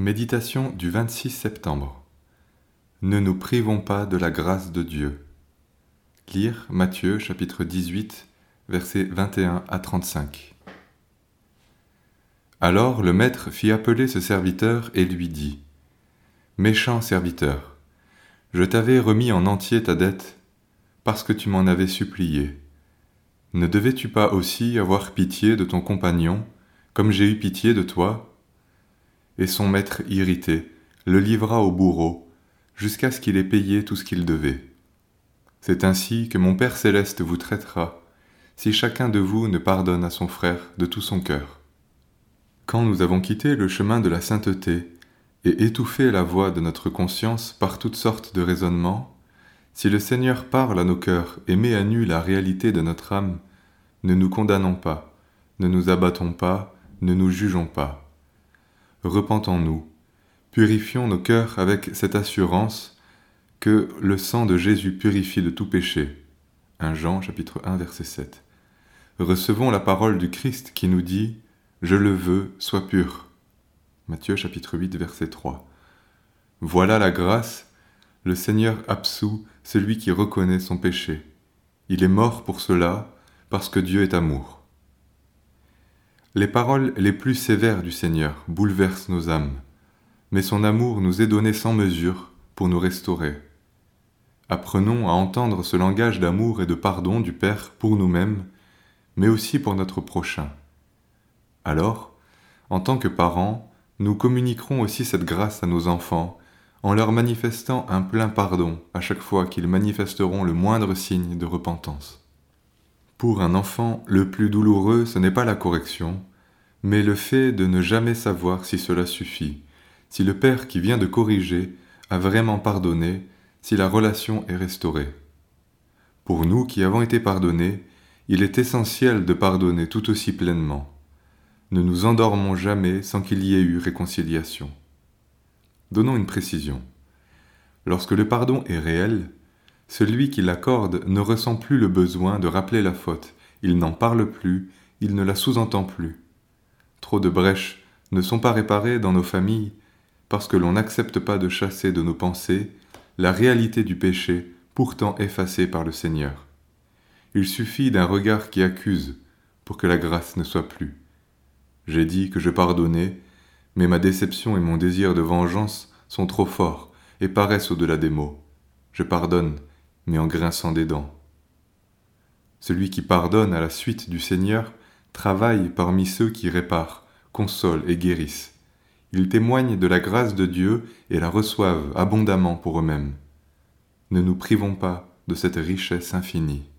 Méditation du 26 septembre. Ne nous privons pas de la grâce de Dieu. Lire Matthieu chapitre 18 versets 21 à 35. Alors le maître fit appeler ce serviteur et lui dit Méchant serviteur, je t'avais remis en entier ta dette parce que tu m'en avais supplié. Ne devais-tu pas aussi avoir pitié de ton compagnon, comme j'ai eu pitié de toi Et son maître irrité le livra au bourreau, jusqu'à ce qu'il ait payé tout ce qu'il devait. C'est ainsi que mon Père céleste vous traitera, si chacun de vous ne pardonne à son frère de tout son cœur. Quand nous avons quitté le chemin de la sainteté et étouffé la voix de notre conscience par toutes sortes de raisonnements, si le Seigneur parle à nos cœurs et met à nu la réalité de notre âme, ne nous condamnons pas, ne nous abattons pas, ne nous jugeons pas. Repentons-nous, purifions nos cœurs avec cette assurance que le sang de Jésus purifie de tout péché. 1 Jean chapitre 1 verset 7. Recevons la parole du Christ qui nous dit Je le veux, sois pur. Matthieu chapitre 8 verset 3. Voilà la grâce le Seigneur absout celui qui reconnaît son péché. Il est mort pour cela, parce que Dieu est amour. Les paroles les plus sévères du Seigneur bouleversent nos âmes, mais son amour nous est donné sans mesure pour nous restaurer. Apprenons à entendre ce langage d'amour et de pardon du Père pour nous-mêmes, mais aussi pour notre prochain. Alors, en tant que parents, nous communiquerons aussi cette grâce à nos enfants en leur manifestant un plein pardon à chaque fois qu'ils manifesteront le moindre signe de repentance. Pour un enfant, le plus douloureux, ce n'est pas la correction, mais le fait de ne jamais savoir si cela suffit, si le Père qui vient de corriger a vraiment pardonné, si la relation est restaurée. Pour nous qui avons été pardonnés, il est essentiel de pardonner tout aussi pleinement. Ne nous endormons jamais sans qu'il y ait eu réconciliation. Donnons une précision. Lorsque le pardon est réel, celui qui l'accorde ne ressent plus le besoin de rappeler la faute, il n'en parle plus, il ne la sous-entend plus. Trop de brèches ne sont pas réparées dans nos familles parce que l'on n'accepte pas de chasser de nos pensées la réalité du péché pourtant effacée par le Seigneur. Il suffit d'un regard qui accuse pour que la grâce ne soit plus. J'ai dit que je pardonnais, mais ma déception et mon désir de vengeance sont trop forts et paraissent au-delà des mots. Je pardonne, mais en grinçant des dents. Celui qui pardonne à la suite du Seigneur travaille parmi ceux qui réparent, consolent et guérissent. Ils témoignent de la grâce de Dieu et la reçoivent abondamment pour eux-mêmes. Ne nous privons pas de cette richesse infinie.